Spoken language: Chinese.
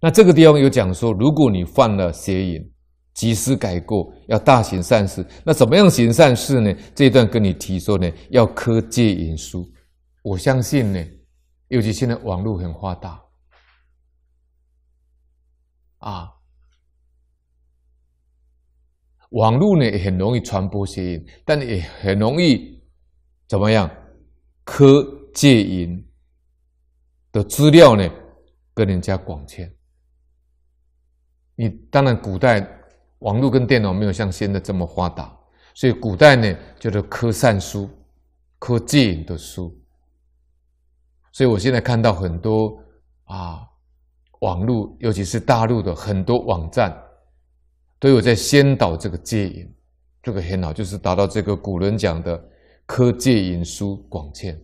那这个地方有讲说，如果你犯了邪淫，及时改过，要大行善事。那怎么样行善事呢？这一段跟你提说呢，要科戒淫书。我相信呢，尤其现在网络很发达，啊，网络呢也很容易传播邪淫，但也很容易怎么样科戒淫的资料呢，跟人家广签。你当然古代。网络跟电脑没有像现在这么发达，所以古代呢叫做科善书、科戒淫的书。所以我现在看到很多啊，网络尤其是大陆的很多网站，都有在先导这个戒淫，这个很好，就是达到这个古人讲的科戒淫书广签。